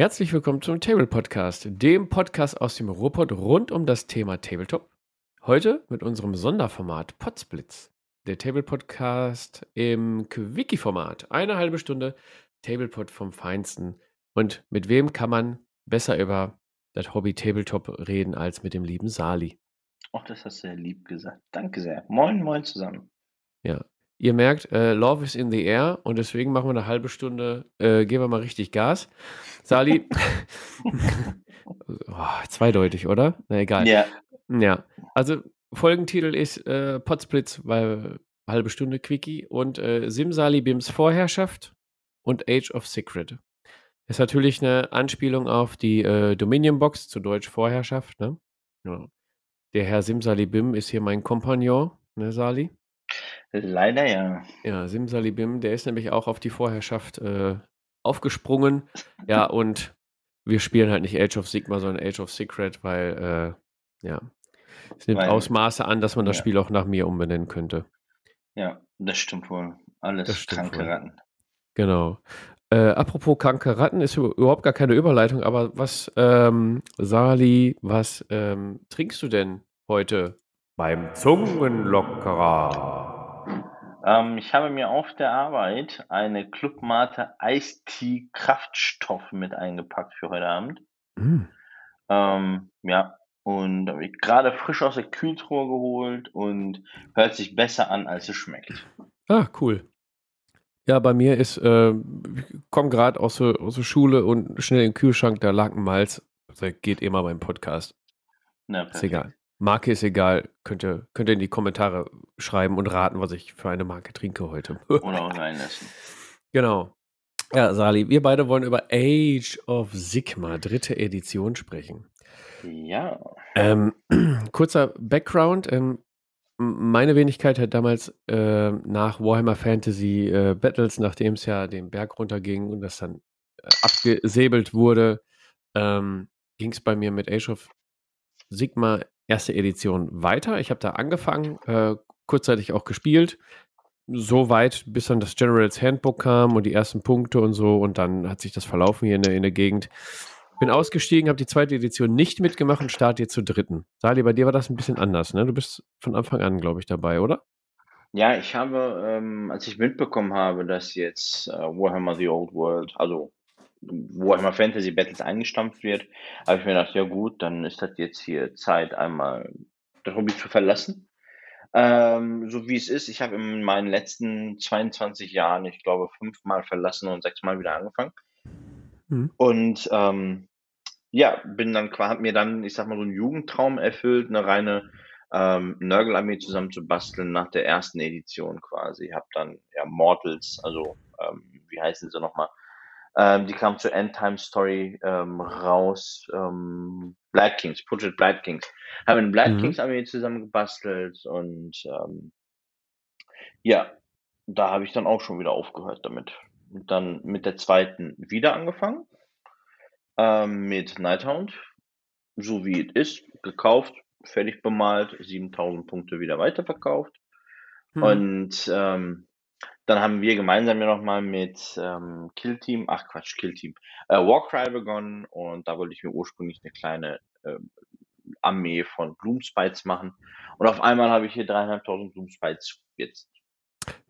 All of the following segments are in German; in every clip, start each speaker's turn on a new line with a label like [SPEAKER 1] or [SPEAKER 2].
[SPEAKER 1] Herzlich willkommen zum Table Podcast, dem Podcast aus dem Ruhrpott rund um das Thema Tabletop. Heute mit unserem Sonderformat Potsblitz. Der Table Podcast im Quickie-Format. Eine halbe Stunde Tablepod vom Feinsten. Und mit wem kann man besser über das Hobby Tabletop reden als mit dem lieben Sali?
[SPEAKER 2] Ach, das hast du sehr lieb gesagt. Danke sehr. Moin, moin zusammen.
[SPEAKER 1] Ja, Ihr merkt, äh, Love is in the air und deswegen machen wir eine halbe Stunde, äh, geben wir mal richtig Gas. Sali, oh, zweideutig, oder? Na egal. Ja. Ja, also Folgentitel ist äh, Potsblitz, weil halbe Stunde Quickie und äh, Simsali Bims Vorherrschaft und Age of Secret. Ist natürlich eine Anspielung auf die äh, Dominion Box, zu Deutsch Vorherrschaft, ne? Ja. Der Herr Simsali Bim ist hier mein Kompagnon, ne, Sali?
[SPEAKER 2] Leider ja.
[SPEAKER 1] Ja, Simsalibim, der ist nämlich auch auf die Vorherrschaft äh, aufgesprungen. Ja, und wir spielen halt nicht Age of Sigma, sondern Age of Secret, weil, äh, ja, es nimmt weil, Ausmaße an, dass man das ja. Spiel auch nach mir umbenennen könnte.
[SPEAKER 2] Ja, das stimmt wohl. Alles stimmt kranke wohl. Ratten.
[SPEAKER 1] Genau. Äh, apropos kranke Ratten ist überhaupt gar keine Überleitung, aber was, ähm, Sali, was ähm, trinkst du denn heute beim Zungenlockerer?
[SPEAKER 2] Ähm, ich habe mir auf der Arbeit eine Clubmate Eistee Kraftstoff mit eingepackt für heute Abend. Mm. Ähm, ja, und habe ich gerade frisch aus der Kühltruhe geholt und hört sich besser an, als es schmeckt.
[SPEAKER 1] Ah, cool. Ja, bei mir ist, äh, ich komme gerade aus, der, aus der Schule und schnell im Kühlschrank, da lag ein Malz. Also geht immer beim Podcast. Na, ist egal. Marke ist egal. Könnt ihr, könnt ihr in die Kommentare schreiben und raten, was ich für eine Marke trinke heute.
[SPEAKER 2] Oder auch reinlassen.
[SPEAKER 1] Genau. Ja, Sali, wir beide wollen über Age of Sigma, dritte Edition, sprechen.
[SPEAKER 2] Ja.
[SPEAKER 1] Ähm, kurzer Background. Ähm, meine Wenigkeit hat damals äh, nach Warhammer Fantasy äh, Battles, nachdem es ja den Berg runterging und das dann äh, abgesäbelt wurde, ähm, ging es bei mir mit Age of Sigma erste Edition weiter. Ich habe da angefangen, äh, kurzzeitig auch gespielt. So weit, bis dann das Generals Handbook kam und die ersten Punkte und so. Und dann hat sich das verlaufen hier in der, in der Gegend. Bin ausgestiegen, habe die zweite Edition nicht mitgemacht und starte jetzt zur dritten. Sali, bei dir war das ein bisschen anders, ne? Du bist von Anfang an, glaube ich, dabei, oder?
[SPEAKER 2] Ja, ich habe, ähm, als ich mitbekommen habe, dass jetzt äh, Warhammer The Old World, also wo einmal Fantasy Battles eingestampft wird, habe ich mir gedacht, ja gut, dann ist das jetzt hier Zeit, einmal das Hobby zu verlassen. Ähm, so wie es ist, ich habe in meinen letzten 22 Jahren, ich glaube, fünfmal verlassen und sechsmal wieder angefangen. Mhm. Und ähm, ja, bin dann habe mir dann, ich sag mal, so einen Jugendtraum erfüllt, eine reine ähm, Nörgel-Armee zusammen zu basteln nach der ersten Edition quasi. Hab dann ja Mortals, also ähm, wie heißen sie nochmal? Ähm, die kam zur Endtime Story ähm, raus. Ähm, Black Kings, Project Black Kings. Haben eine Black mhm. Kings Armee zusammen gebastelt und ähm, ja, da habe ich dann auch schon wieder aufgehört damit. Und dann mit der zweiten wieder angefangen. Ähm, mit Nighthound, so wie es ist, gekauft, fertig bemalt, 7000 Punkte wieder weiterverkauft. Mhm. Und ähm, dann haben wir gemeinsam ja nochmal mit ähm, Kill Team, ach Quatsch, Kill Team, äh, Warcry begonnen und da wollte ich mir ursprünglich eine kleine äh, Armee von Bloomspites machen. Und auf einmal habe ich hier dreieinhalbtausend Bloomspites jetzt.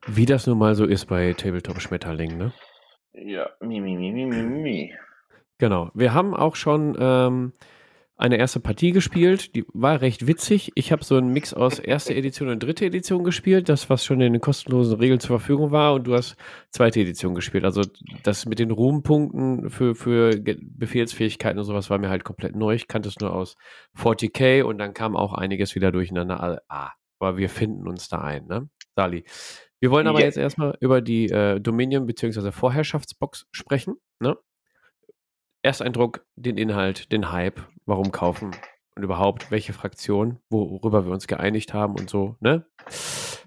[SPEAKER 1] Wie das nun mal so ist bei Tabletop Schmetterling, ne?
[SPEAKER 2] Ja, mi, mi, mi, mi, mi, mi.
[SPEAKER 1] Genau. Wir haben auch schon ähm, eine erste Partie gespielt, die war recht witzig. Ich habe so einen Mix aus erste Edition und dritte Edition gespielt, das was schon in den kostenlosen Regeln zur Verfügung war und du hast zweite Edition gespielt. Also das mit den Ruhmpunkten für, für Befehlsfähigkeiten und sowas war mir halt komplett neu. Ich kannte es nur aus 40k und dann kam auch einiges wieder durcheinander. Ah, aber wir finden uns da ein, ne? Sali. Wir wollen aber ja. jetzt erstmal über die äh, Dominion bzw. Vorherrschaftsbox sprechen, ne? Ersteindruck, den Inhalt, den Hype, warum kaufen und überhaupt welche Fraktion, worüber wir uns geeinigt haben und so, ne?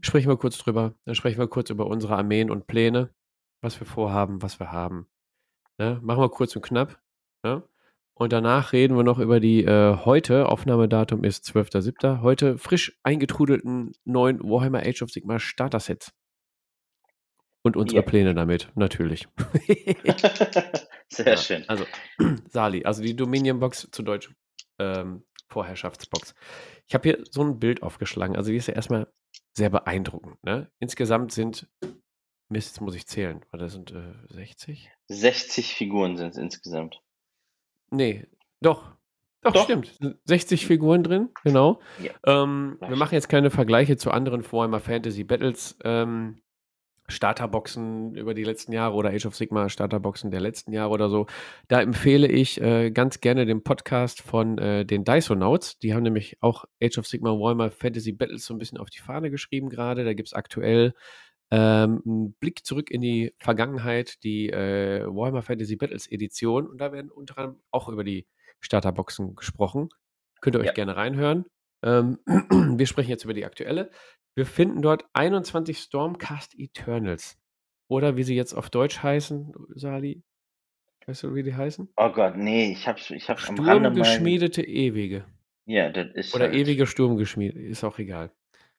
[SPEAKER 1] Sprechen wir kurz drüber. Dann sprechen wir kurz über unsere Armeen und Pläne, was wir vorhaben, was wir haben. Ne? Machen wir kurz und knapp. Ne? Und danach reden wir noch über die äh, heute, Aufnahmedatum ist 12.07., heute frisch eingetrudelten neuen Warhammer Age of Sigma Starter-Sets. Und unsere
[SPEAKER 2] Ja.
[SPEAKER 1] Pläne damit, natürlich.
[SPEAKER 2] Sehr
[SPEAKER 1] Ja,
[SPEAKER 2] schön.
[SPEAKER 1] also, Sali, also die Dominion-Box zu Deutsch ähm, Vorherrschaftsbox. Ich habe hier so ein Bild aufgeschlagen. Also die ist ja erstmal sehr beeindruckend. Ne? Insgesamt sind, Mist, jetzt muss ich zählen, weil das sind äh, 60?
[SPEAKER 2] 60 Figuren sind es insgesamt.
[SPEAKER 1] Nee, doch. Doch,
[SPEAKER 2] Doch.
[SPEAKER 1] stimmt. Sind 60 Figuren drin, genau.
[SPEAKER 2] Ja.
[SPEAKER 1] Ähm, wir machen jetzt keine Vergleiche zu anderen Warhammer Fantasy Battles ähm, Starterboxen über die letzten Jahre oder Age of Sigma Starterboxen der letzten Jahre oder so. Da empfehle ich äh, ganz gerne den Podcast von äh, den Dysonauts. Die haben nämlich auch Age of Sigma Warhammer Fantasy Battles so ein bisschen auf die Fahne geschrieben gerade. Da gibt es aktuell ähm, einen Blick zurück in die Vergangenheit, die äh, Warhammer Fantasy Battles Edition. Und da werden unter anderem auch über die Starterboxen gesprochen. Könnt ihr euch
[SPEAKER 2] Ja.
[SPEAKER 1] gerne reinhören. Ähm, wir sprechen jetzt über die aktuelle. Wir finden dort 21 Stormcast Eternals. Oder wie sie jetzt auf Deutsch heißen, Sali. Weißt du, wie die heißen?
[SPEAKER 2] Oh Gott, nee, ich hab's, ich hab's am Rande mal.
[SPEAKER 1] Sturmgeschmiedete Ewige.
[SPEAKER 2] Ja, das ist
[SPEAKER 1] Oder
[SPEAKER 2] halt
[SPEAKER 1] ewige Sturmgeschmiedete. Ist auch egal.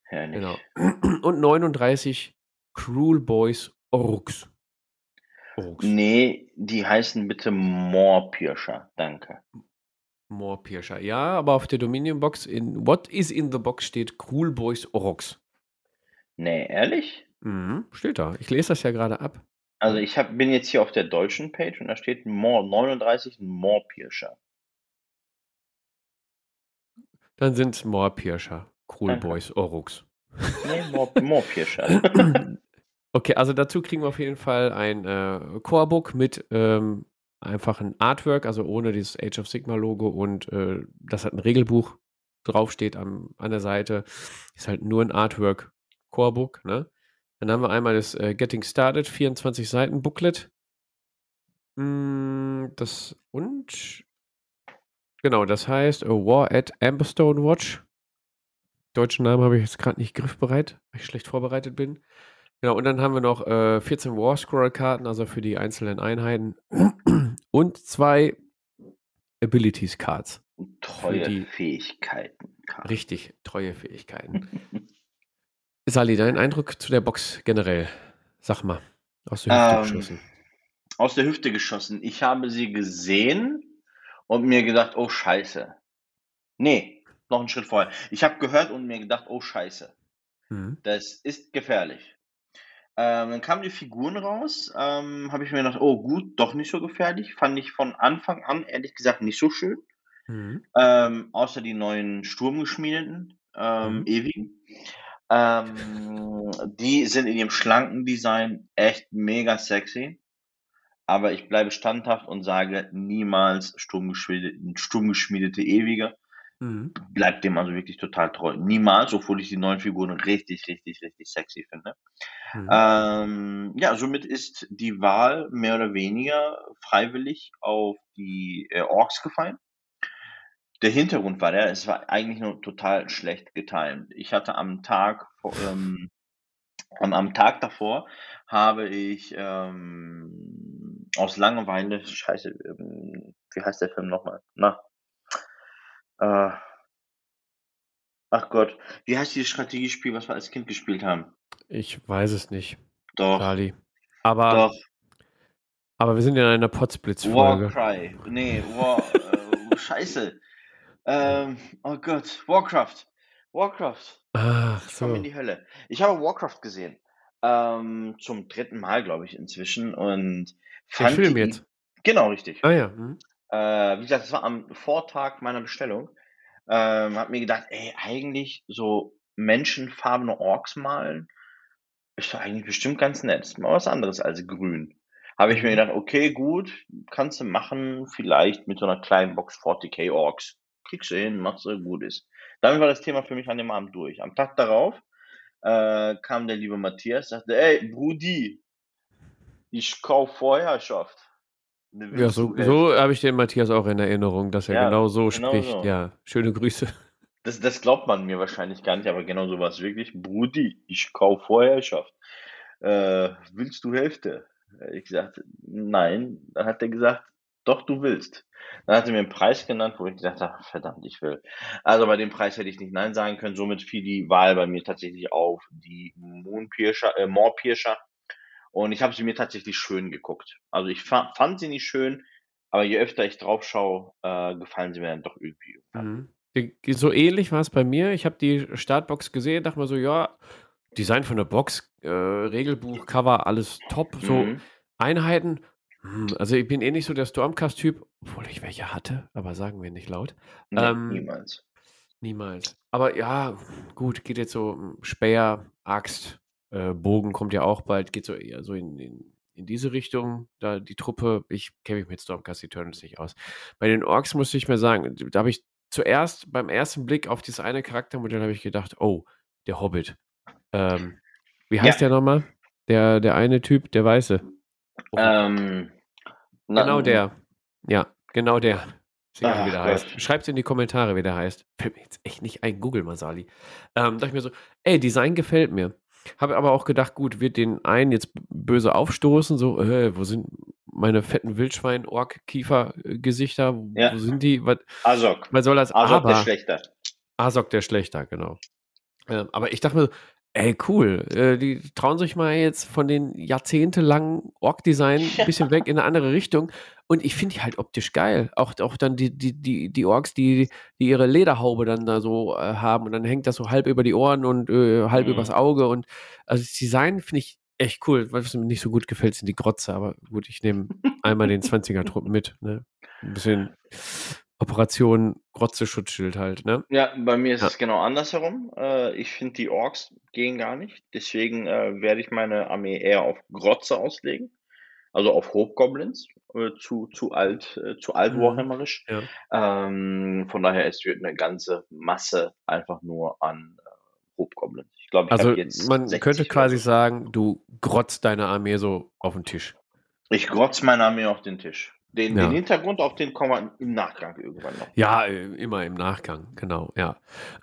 [SPEAKER 2] herrlich.
[SPEAKER 1] Genau. Und 39 Cruel Boys Orks. Orks.
[SPEAKER 2] Nee, die heißen bitte Moorpirscher. Danke.
[SPEAKER 1] More Pirscher. Ja, aber auf der Dominion Box in What is in the Box steht Cruel Boys Orks.
[SPEAKER 2] Nee, ehrlich?
[SPEAKER 1] Mhm, steht da. Ich lese das ja gerade ab.
[SPEAKER 2] Also ich hab, bin jetzt hier auf der deutschen Page und da steht Moor 39 Moorpirscher.
[SPEAKER 1] Dann sind es More Pirscher. Cruel
[SPEAKER 2] Danke.
[SPEAKER 1] Boys Orks.
[SPEAKER 2] Nee, Moor, Moorpirscher.
[SPEAKER 1] Okay, also dazu kriegen wir auf jeden Fall ein äh, Core-Book mit ähm, einfach ein Artwork, also ohne dieses Age of Sigma Logo und äh, das hat ein Regelbuch draufsteht am, an der Seite. Ist halt nur ein Artwork Core-Book, ne? Dann haben wir einmal das äh, Getting Started, 24 Seiten Booklet. Mm, das und genau, das heißt A War at Amberstone Watch. Deutschen Namen habe ich jetzt gerade nicht griffbereit, weil ich schlecht vorbereitet bin. Genau, und dann haben wir noch äh, 14 War Scroll Karten, also für die einzelnen Einheiten. Und zwei Abilities Cards.
[SPEAKER 2] Treue Fähigkeiten.
[SPEAKER 1] Richtig, treue Fähigkeiten. Sali, dein Eindruck zu der Box generell? Sag mal, aus der Hüfte
[SPEAKER 2] Ähm,
[SPEAKER 1] geschossen.
[SPEAKER 2] Aus der Hüfte geschossen. Ich habe sie gesehen und mir gedacht, oh Scheiße. Nee, noch einen Schritt vorher. Ich habe gehört und mir gedacht, oh Scheiße.
[SPEAKER 1] Mhm.
[SPEAKER 2] Das ist gefährlich. Ähm, dann kamen die Figuren raus. Ähm, habe ich mir gedacht, oh gut, doch nicht so gefährlich. Fand ich von Anfang an ehrlich gesagt nicht so schön.
[SPEAKER 1] Mhm.
[SPEAKER 2] Ähm, außer die neuen Sturmgeschmiedeten, ähm,
[SPEAKER 1] Mhm.
[SPEAKER 2] ewigen. Ähm, die sind in ihrem schlanken Design echt mega sexy. Aber ich bleibe standhaft und sage niemals sturmgeschmiedete, sturmgeschmiedete ewige.
[SPEAKER 1] Mhm.
[SPEAKER 2] Bleibt dem also wirklich total treu. Niemals, obwohl ich die neuen Figuren richtig, richtig, richtig sexy finde.
[SPEAKER 1] Mhm.
[SPEAKER 2] Ähm, ja, somit ist die Wahl mehr oder weniger freiwillig auf die äh, Orks gefallen. Der Hintergrund war der, es war eigentlich nur total schlecht getimt. Ich hatte am Tag, ähm, am, am Tag davor habe ich ähm, aus Langeweile, scheiße, ähm, wie heißt der Film nochmal? Na, äh, ach Gott, wie heißt dieses Strategiespiel, was wir als Kind gespielt haben?
[SPEAKER 1] Ich weiß es nicht,
[SPEAKER 2] Doch,
[SPEAKER 1] Sali. Aber,
[SPEAKER 2] doch.
[SPEAKER 1] aber wir sind in einer Potsblitz-Folge.
[SPEAKER 2] Warcry. Nee, War, äh, Scheiße. Ähm, oh Gott, Warcraft. Warcraft.
[SPEAKER 1] Ach
[SPEAKER 2] Ich komme
[SPEAKER 1] so.
[SPEAKER 2] in die Hölle. Ich habe Warcraft gesehen. Ähm, zum dritten Mal, glaube ich, inzwischen. Und fand
[SPEAKER 1] Film jetzt.
[SPEAKER 2] Genau, richtig.
[SPEAKER 1] Ah ja. Mhm.
[SPEAKER 2] Äh, wie gesagt, das war am Vortag meiner Bestellung. Ähm, hab mir gedacht, ey, eigentlich so menschenfarbene Orks malen ist doch eigentlich bestimmt ganz nett. Ist mal was anderes als grün. Habe ich mir
[SPEAKER 1] Mhm.
[SPEAKER 2] gedacht, okay, gut, kannst du machen, vielleicht mit so einer kleinen Box 40k Orks. Kriegst du hin, machst du, gut ist. Damit war das Thema für mich an dem Abend durch. Am Tag darauf äh, kam der liebe Matthias, sagte, ey, Brudi, ich kauf Vorherrschaft.
[SPEAKER 1] Ja, so, so habe ich den Matthias auch in Erinnerung, dass er
[SPEAKER 2] Ja,
[SPEAKER 1] genau so
[SPEAKER 2] genau
[SPEAKER 1] spricht.
[SPEAKER 2] so.
[SPEAKER 1] Ja, schöne Grüße.
[SPEAKER 2] Das, das glaubt man mir wahrscheinlich gar nicht, aber genau so war es wirklich. Brudi, ich kauf Vorherrschaft. Äh, willst du Hälfte? Ich gesagt, nein. Dann hat er gesagt, doch, du willst. Dann hat er mir einen Preis genannt, wo ich gesagt habe, verdammt, ich will. Also bei dem Preis hätte ich nicht Nein sagen können. Somit fiel die Wahl bei mir tatsächlich auf die Moonpirscher, äh, Moorpirscher Und ich habe sie mir tatsächlich schön geguckt. Also ich fa fand sie nicht schön, aber je öfter ich drauf schaue, äh, gefallen sie mir dann doch irgendwie.
[SPEAKER 1] Mhm. So ähnlich war es bei mir. Ich habe die Startbox gesehen, dachte mir so, ja, Design von der Box, äh, Regelbuch, Cover, alles top. So
[SPEAKER 2] Mhm.
[SPEAKER 1] Einheiten. Hm, Also ich bin eh nicht so der Stormcast-Typ, obwohl ich welche hatte, aber sagen wir nicht laut.
[SPEAKER 2] Nee,
[SPEAKER 1] Ähm,
[SPEAKER 2] niemals.
[SPEAKER 1] Niemals. Aber ja, gut, geht jetzt so hm, Speer, Axt, äh, Bogen kommt ja auch bald, geht so eher so in, in, in diese Richtung. Da die Truppe, ich kenne mich mit Stormcast Eternals nicht aus. Bei den Orks musste ich mir sagen, da habe ich zuerst beim ersten Blick auf dieses eine Charaktermodell habe ich gedacht, oh, der Hobbit. Ähm, wie heißt
[SPEAKER 2] Ja.
[SPEAKER 1] der nochmal? Der, der eine Typ, der Weiße. Oh,
[SPEAKER 2] Ähm, na-
[SPEAKER 1] genau der. Ja, genau der. Wie heißt. Schreibt in die Kommentare, wie der heißt. Fällt mir jetzt echt nicht ein. Google Masali. Ähm, dachte ich mir so, ey, Design gefällt mir. Habe aber auch gedacht, gut, wird den einen jetzt böse aufstoßen, so, äh, wo sind meine fetten Wildschwein-Ork-Kiefer-Gesichter?
[SPEAKER 2] Ja.
[SPEAKER 1] Wo sind die? Was,
[SPEAKER 2] Azog.
[SPEAKER 1] was soll das? Aber,
[SPEAKER 2] der Schlechter.
[SPEAKER 1] Asok der Schlechter, genau. Ähm, aber ich dachte mir so, ey, cool, äh, die trauen sich mal jetzt von den jahrzehntelangen Ork-Design ein bisschen weg in eine andere Richtung. Und ich finde die halt optisch geil. Auch, auch dann die, die, die, die Orks, die, die ihre Lederhaube dann da so äh, haben und dann hängt das so halb über die Ohren und äh, halb
[SPEAKER 2] Mhm.
[SPEAKER 1] übers Auge. Und also das Design finde ich echt cool. Was mir nicht so gut gefällt, sind die Grotze. Aber gut, ich nehme einmal den 20er-Truppen mit. Ne? Ein bisschen Operation Grotze-Schutzschild halt. Ne?
[SPEAKER 2] Ja, bei mir ist
[SPEAKER 1] Ja.
[SPEAKER 2] es genau andersherum. Äh, ich finde, die Orks gehen gar nicht. Deswegen äh, werde ich meine Armee eher auf Grotze auslegen. Also auf Hobgoblins. Äh, zu, zu alt, äh, zu alt
[SPEAKER 1] Mhm.
[SPEAKER 2] warhammerisch.
[SPEAKER 1] Ja.
[SPEAKER 2] Ähm, von daher, es wird eine ganze Masse einfach nur an äh, Hobgoblins. Ich glaube, ich
[SPEAKER 1] Also man
[SPEAKER 2] 60
[SPEAKER 1] könnte quasi sagen, du grotzt deine Armee so auf den Tisch.
[SPEAKER 2] Ich grotz meine Armee auf den Tisch. Den,
[SPEAKER 1] Ja.
[SPEAKER 2] den Hintergrund, auf den kommen wir im Nachgang irgendwann noch.
[SPEAKER 1] Ja, äh, immer im Nachgang, genau, ja.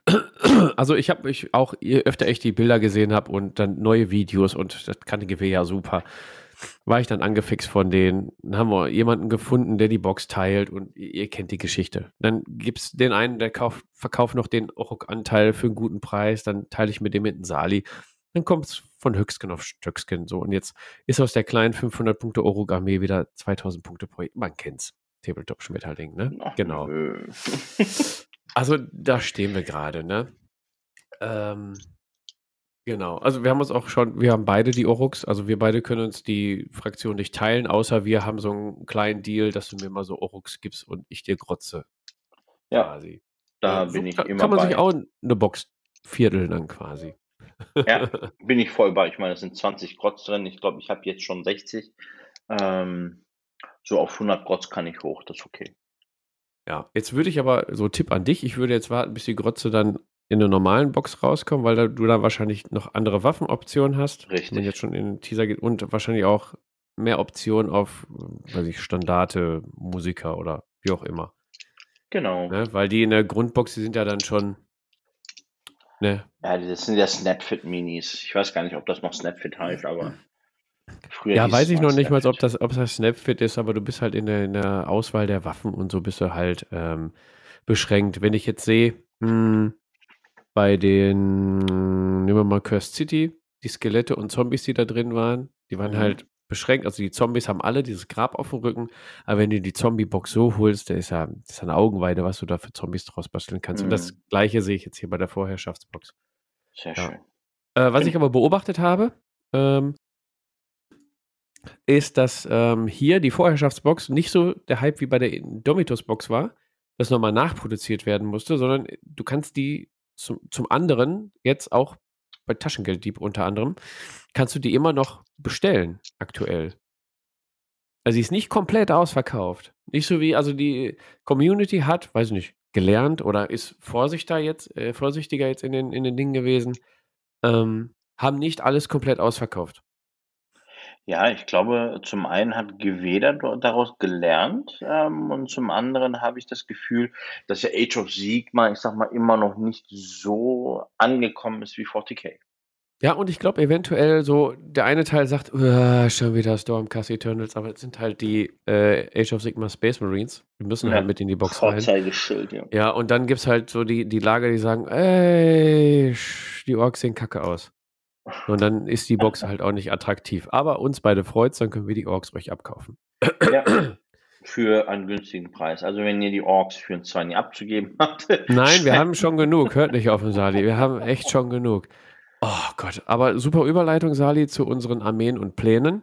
[SPEAKER 1] Also ich habe ich auch öfter echt die Bilder gesehen habe und dann neue Videos und das KGW ja super. War ich dann angefixt von denen. Dann haben wir jemanden gefunden, der die Box teilt und ihr, kennt die Geschichte. Dann gibt es den einen, der kauft, verkauft noch den Orok-Anteil für einen guten Preis, dann teile ich mit dem mit einem Sali. Dann kommt es von Höchstgen auf Stöcksken so. Und jetzt ist aus der kleinen 500 Punkte Orok-Armee wieder 2000 Punkte pro. Man kennt's. Tabletop-Schmetterling, ne?
[SPEAKER 2] Ach,
[SPEAKER 1] genau. Also da stehen wir gerade, ne? Ähm, genau. Also wir haben uns auch schon, wir haben beide die Oroks, also wir beide können uns die Fraktion nicht teilen, außer wir haben so einen kleinen Deal, dass du mir mal so Oroks gibst und ich dir grotze
[SPEAKER 2] ja,
[SPEAKER 1] quasi.
[SPEAKER 2] da
[SPEAKER 1] so
[SPEAKER 2] bin ich
[SPEAKER 1] kann,
[SPEAKER 2] immer
[SPEAKER 1] kann man
[SPEAKER 2] bei.
[SPEAKER 1] sich auch eine Box vierteln dann quasi.
[SPEAKER 2] Ja, bin ich voll bei. Ich meine, es sind 20 Grotz drin. Ich glaube, ich habe jetzt schon 60. Ähm, so auf 100 Grotz kann ich hoch. Das ist okay.
[SPEAKER 1] Ja, jetzt würde ich aber, so Tipp an dich, ich würde jetzt warten, bis die Grotze dann in der normalen Box rauskommt, weil da, du da wahrscheinlich noch andere Waffenoptionen hast. Wenn
[SPEAKER 2] Richtig.
[SPEAKER 1] jetzt schon in den Teaser geht und wahrscheinlich auch mehr Optionen auf, weiß ich, Standarte, Musiker oder wie auch immer.
[SPEAKER 2] Genau.
[SPEAKER 1] Ne? Weil die in der Grundbox, die sind ja dann schon, ne?
[SPEAKER 2] Ja, das sind ja Snapfit Minis. Ich weiß gar nicht, ob das noch Snapfit heißt, aber früher
[SPEAKER 1] Ja, weiß ich noch nicht mal, ob das, ob das Snapfit ist, aber du bist halt in der, in der Auswahl der Waffen und so bist du halt ähm, beschränkt. Wenn ich jetzt sehe, hm, bei den, nehmen wir mal Cursed City, die Skelette und Zombies, die da drin waren, die waren
[SPEAKER 2] Mhm.
[SPEAKER 1] halt beschränkt. Also die Zombies haben alle dieses Grab auf dem Rücken, aber wenn du die Zombie-Box so holst, der ist ja, das ist eine Augenweide, was du da für Zombies draus basteln kannst. Und das
[SPEAKER 2] Mhm.
[SPEAKER 1] gleiche sehe ich jetzt hier bei der Vorherrschaftsbox.
[SPEAKER 2] Sehr
[SPEAKER 1] Ja.
[SPEAKER 2] schön.
[SPEAKER 1] Äh, was ich aber beobachtet habe, ähm, ist, dass ähm, hier die Vorherrschaftsbox nicht so der Hype wie bei der Domitos-Box war, dass nochmal nachproduziert werden musste, sondern du kannst die zum, zum anderen, jetzt auch bei Taschengelddieb unter anderem, kannst du die immer noch bestellen, aktuell. Also sie ist nicht komplett ausverkauft. Nicht so wie, also die Community hat, weiß nicht, gelernt oder ist vorsichtiger jetzt, äh, vorsichtiger jetzt in den, in den Dingen gewesen, ähm, haben nicht alles komplett ausverkauft.
[SPEAKER 2] Ja, ich glaube, zum einen hat Geweder do- daraus gelernt ähm, und zum anderen habe ich das Gefühl, dass ja Age of Sigma, ich sag mal, immer noch nicht so angekommen ist wie 40k.
[SPEAKER 1] Ja, und ich glaube eventuell so, der eine Teil sagt, "Uah, schon wieder Stormcast Eternals, aber es sind halt die äh, Age of Sigma Space Marines. Die müssen
[SPEAKER 2] Ja,
[SPEAKER 1] halt mit in die Box rein.
[SPEAKER 2] Vorzeigeschild, ja.
[SPEAKER 1] Ja, und dann gibt es halt so die, die Lager, die sagen, ey, sch- die Orks sehen kacke aus. Und dann ist die Box halt auch nicht attraktiv. Aber uns beide freut's, dann können wir die Orks euch abkaufen.
[SPEAKER 2] Ja. Für einen günstigen Preis. Also wenn ihr die Orks für ein Zwanni abzugeben habt.
[SPEAKER 1] Nein, wir haben schon genug. Hört nicht auf den Sali. Wir haben echt schon genug. Oh Gott. Aber super Überleitung, Sali, zu unseren Armeen und Plänen.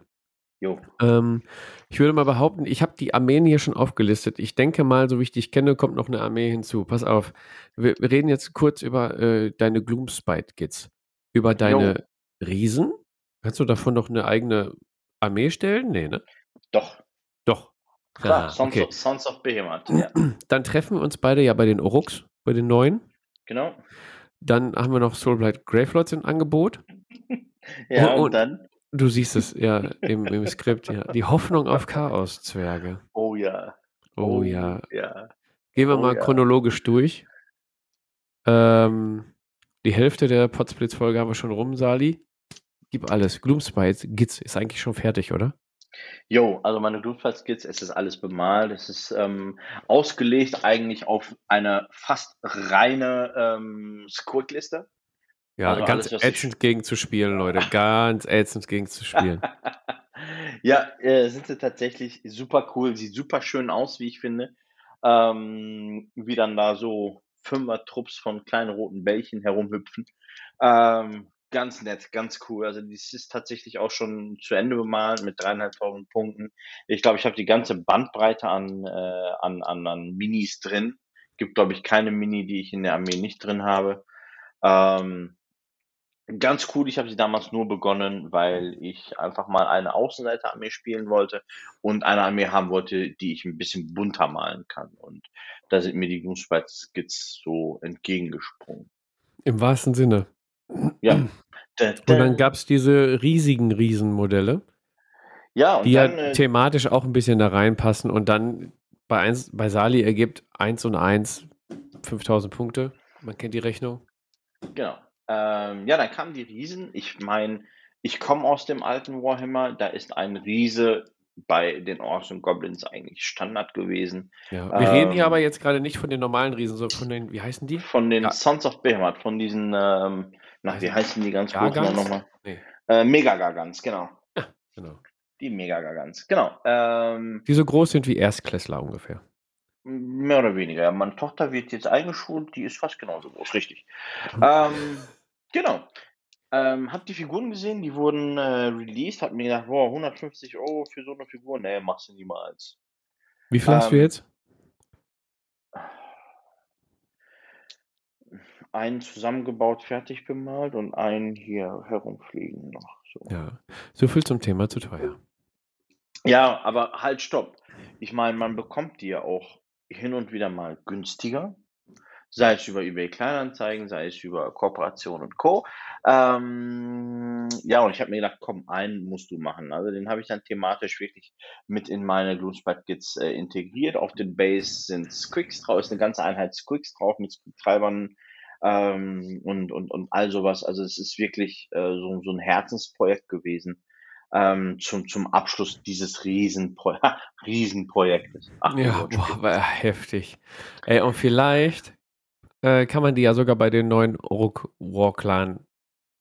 [SPEAKER 2] Jo.
[SPEAKER 1] Ähm, ich würde mal behaupten, ich habe die Armeen hier schon aufgelistet. Ich denke mal, so wie ich dich kenne, kommt noch eine Armee hinzu. Pass auf. Wir, wir reden jetzt kurz über äh, deine Gloomspite-Gits. Über deine Riesen. Kannst du davon noch eine eigene Armee stellen? Nee, ne?
[SPEAKER 2] Doch.
[SPEAKER 1] Doch.
[SPEAKER 2] Klar,
[SPEAKER 1] Ah,
[SPEAKER 2] Sons,
[SPEAKER 1] okay.
[SPEAKER 2] of, Sons of Behemoth. Ja.
[SPEAKER 1] Dann treffen wir uns beide ja bei den Oruks, bei den neuen.
[SPEAKER 2] Genau.
[SPEAKER 1] Dann haben wir noch Soulblight Gravelords im Angebot.
[SPEAKER 2] Ja,
[SPEAKER 1] Und-
[SPEAKER 2] und, dann.
[SPEAKER 1] Du siehst es ja im, im Skript, ja. Die Hoffnung auf Chaos-Zwerge.
[SPEAKER 2] Oh ja.
[SPEAKER 1] Oh ja.
[SPEAKER 2] Ja.
[SPEAKER 1] Gehen wir
[SPEAKER 2] Oh
[SPEAKER 1] mal
[SPEAKER 2] ja.
[SPEAKER 1] chronologisch durch. Ähm, die Hälfte der Potsblitz-Folge haben wir schon rum, Sali. Gib alles. Gloomspite, Gitz ist eigentlich schon fertig, oder?
[SPEAKER 2] Jo, also meine Gloomspite-Skits, es ist alles bemalt. Es ist ähm, ausgelegt eigentlich auf eine fast reine ähm, Squid-Liste.
[SPEAKER 1] Ja,
[SPEAKER 2] Also
[SPEAKER 1] ganz
[SPEAKER 2] alles, was ich-
[SPEAKER 1] ätzend gegen zu spielen, Leute. Ganz ätzend gegen zu spielen.
[SPEAKER 2] ja, äh, sind sie tatsächlich super cool. Sieht super schön aus, wie ich finde. Ähm, wie dann da so Fünfer-Trupps von kleinen roten Bällchen herumhüpfen. Ähm, ganz nett, ganz cool. Also das ist tatsächlich auch schon zu Ende bemalt mit dreieinhalbtausend Punkten. Ich glaube, ich habe die ganze Bandbreite an, äh, an, an, an Minis drin. Gibt, glaube ich, keine Mini, die ich in der Armee nicht drin habe. Ähm, Ganz cool, ich habe sie damals nur begonnen, weil ich einfach mal eine Außenseiterarmee spielen wollte und eine Armee haben wollte, die ich ein bisschen bunter malen kann. Und da sind mir die Gloomspite-Skits so entgegengesprungen.
[SPEAKER 1] Im wahrsten Sinne.
[SPEAKER 2] Ja.
[SPEAKER 1] Und dann gab es diese riesigen Riesenmodelle,
[SPEAKER 2] ja, und
[SPEAKER 1] die
[SPEAKER 2] dann,
[SPEAKER 1] ja
[SPEAKER 2] äh,
[SPEAKER 1] thematisch auch ein bisschen da reinpassen und dann bei, eins, bei Sali ergibt 1 und 1 5000 Punkte. Man kennt die Rechnung.
[SPEAKER 2] Genau. Ähm, ja, dann kamen die Riesen. Ich meine, ich komme aus dem alten Warhammer. Da ist ein Riese bei den Orks und Goblins eigentlich Standard gewesen.
[SPEAKER 1] Ja. Wir reden hier
[SPEAKER 2] Ähm,
[SPEAKER 1] aber jetzt gerade nicht von den normalen Riesen, sondern von den, wie heißen die?
[SPEAKER 2] Von den
[SPEAKER 1] Ja.
[SPEAKER 2] Sons of Behemoth, von diesen, ähm, na, wie heißen die ganz
[SPEAKER 1] Gargants?
[SPEAKER 2] nochmal?
[SPEAKER 1] Nee,
[SPEAKER 2] Äh, Mega-Gargants, genau.
[SPEAKER 1] genau.
[SPEAKER 2] Die Mega-Gargants, genau. Ähm,
[SPEAKER 1] Die so groß sind wie Erstklässler ungefähr.
[SPEAKER 2] mehr oder weniger. Ja, meine Tochter wird jetzt eingeschult, die ist fast genauso groß, richtig. Ähm, genau. Ähm, hab die Figuren gesehen, die wurden äh, released, hab mir gedacht, boah, 150 Euro für so eine Figur, nee, machst du niemals.
[SPEAKER 1] Wie viel hast du
[SPEAKER 2] Ähm,
[SPEAKER 1] jetzt?
[SPEAKER 2] Einen zusammengebaut, fertig bemalt und einen hier herumfliegen noch. So.
[SPEAKER 1] Ja. So viel zum Thema zu teuer.
[SPEAKER 2] Ja, aber halt, stopp. Ich meine, man bekommt die ja auch hin und wieder mal günstiger. Sei es über eBay Kleinanzeigen, sei es über Kooperation und Co. Ähm, ja, und ich habe mir gedacht, komm, einen musst du machen. Also den habe ich dann thematisch wirklich mit in meine Gloomspite-Gits äh, integriert. Auf den Base sind Squicks drauf, ist eine ganze Einheit Squicks drauf mit Squick-Treibern ähm, und, und, und all sowas. Also es ist wirklich äh, so, so ein Herzensprojekt gewesen ähm, zum, zum Abschluss dieses Riesenpro Riesenprojektes. Ach,
[SPEAKER 1] Ja, boah, war heftig. Ey, und vielleicht äh, kann man die ja sogar bei den neuen Uruk War Clan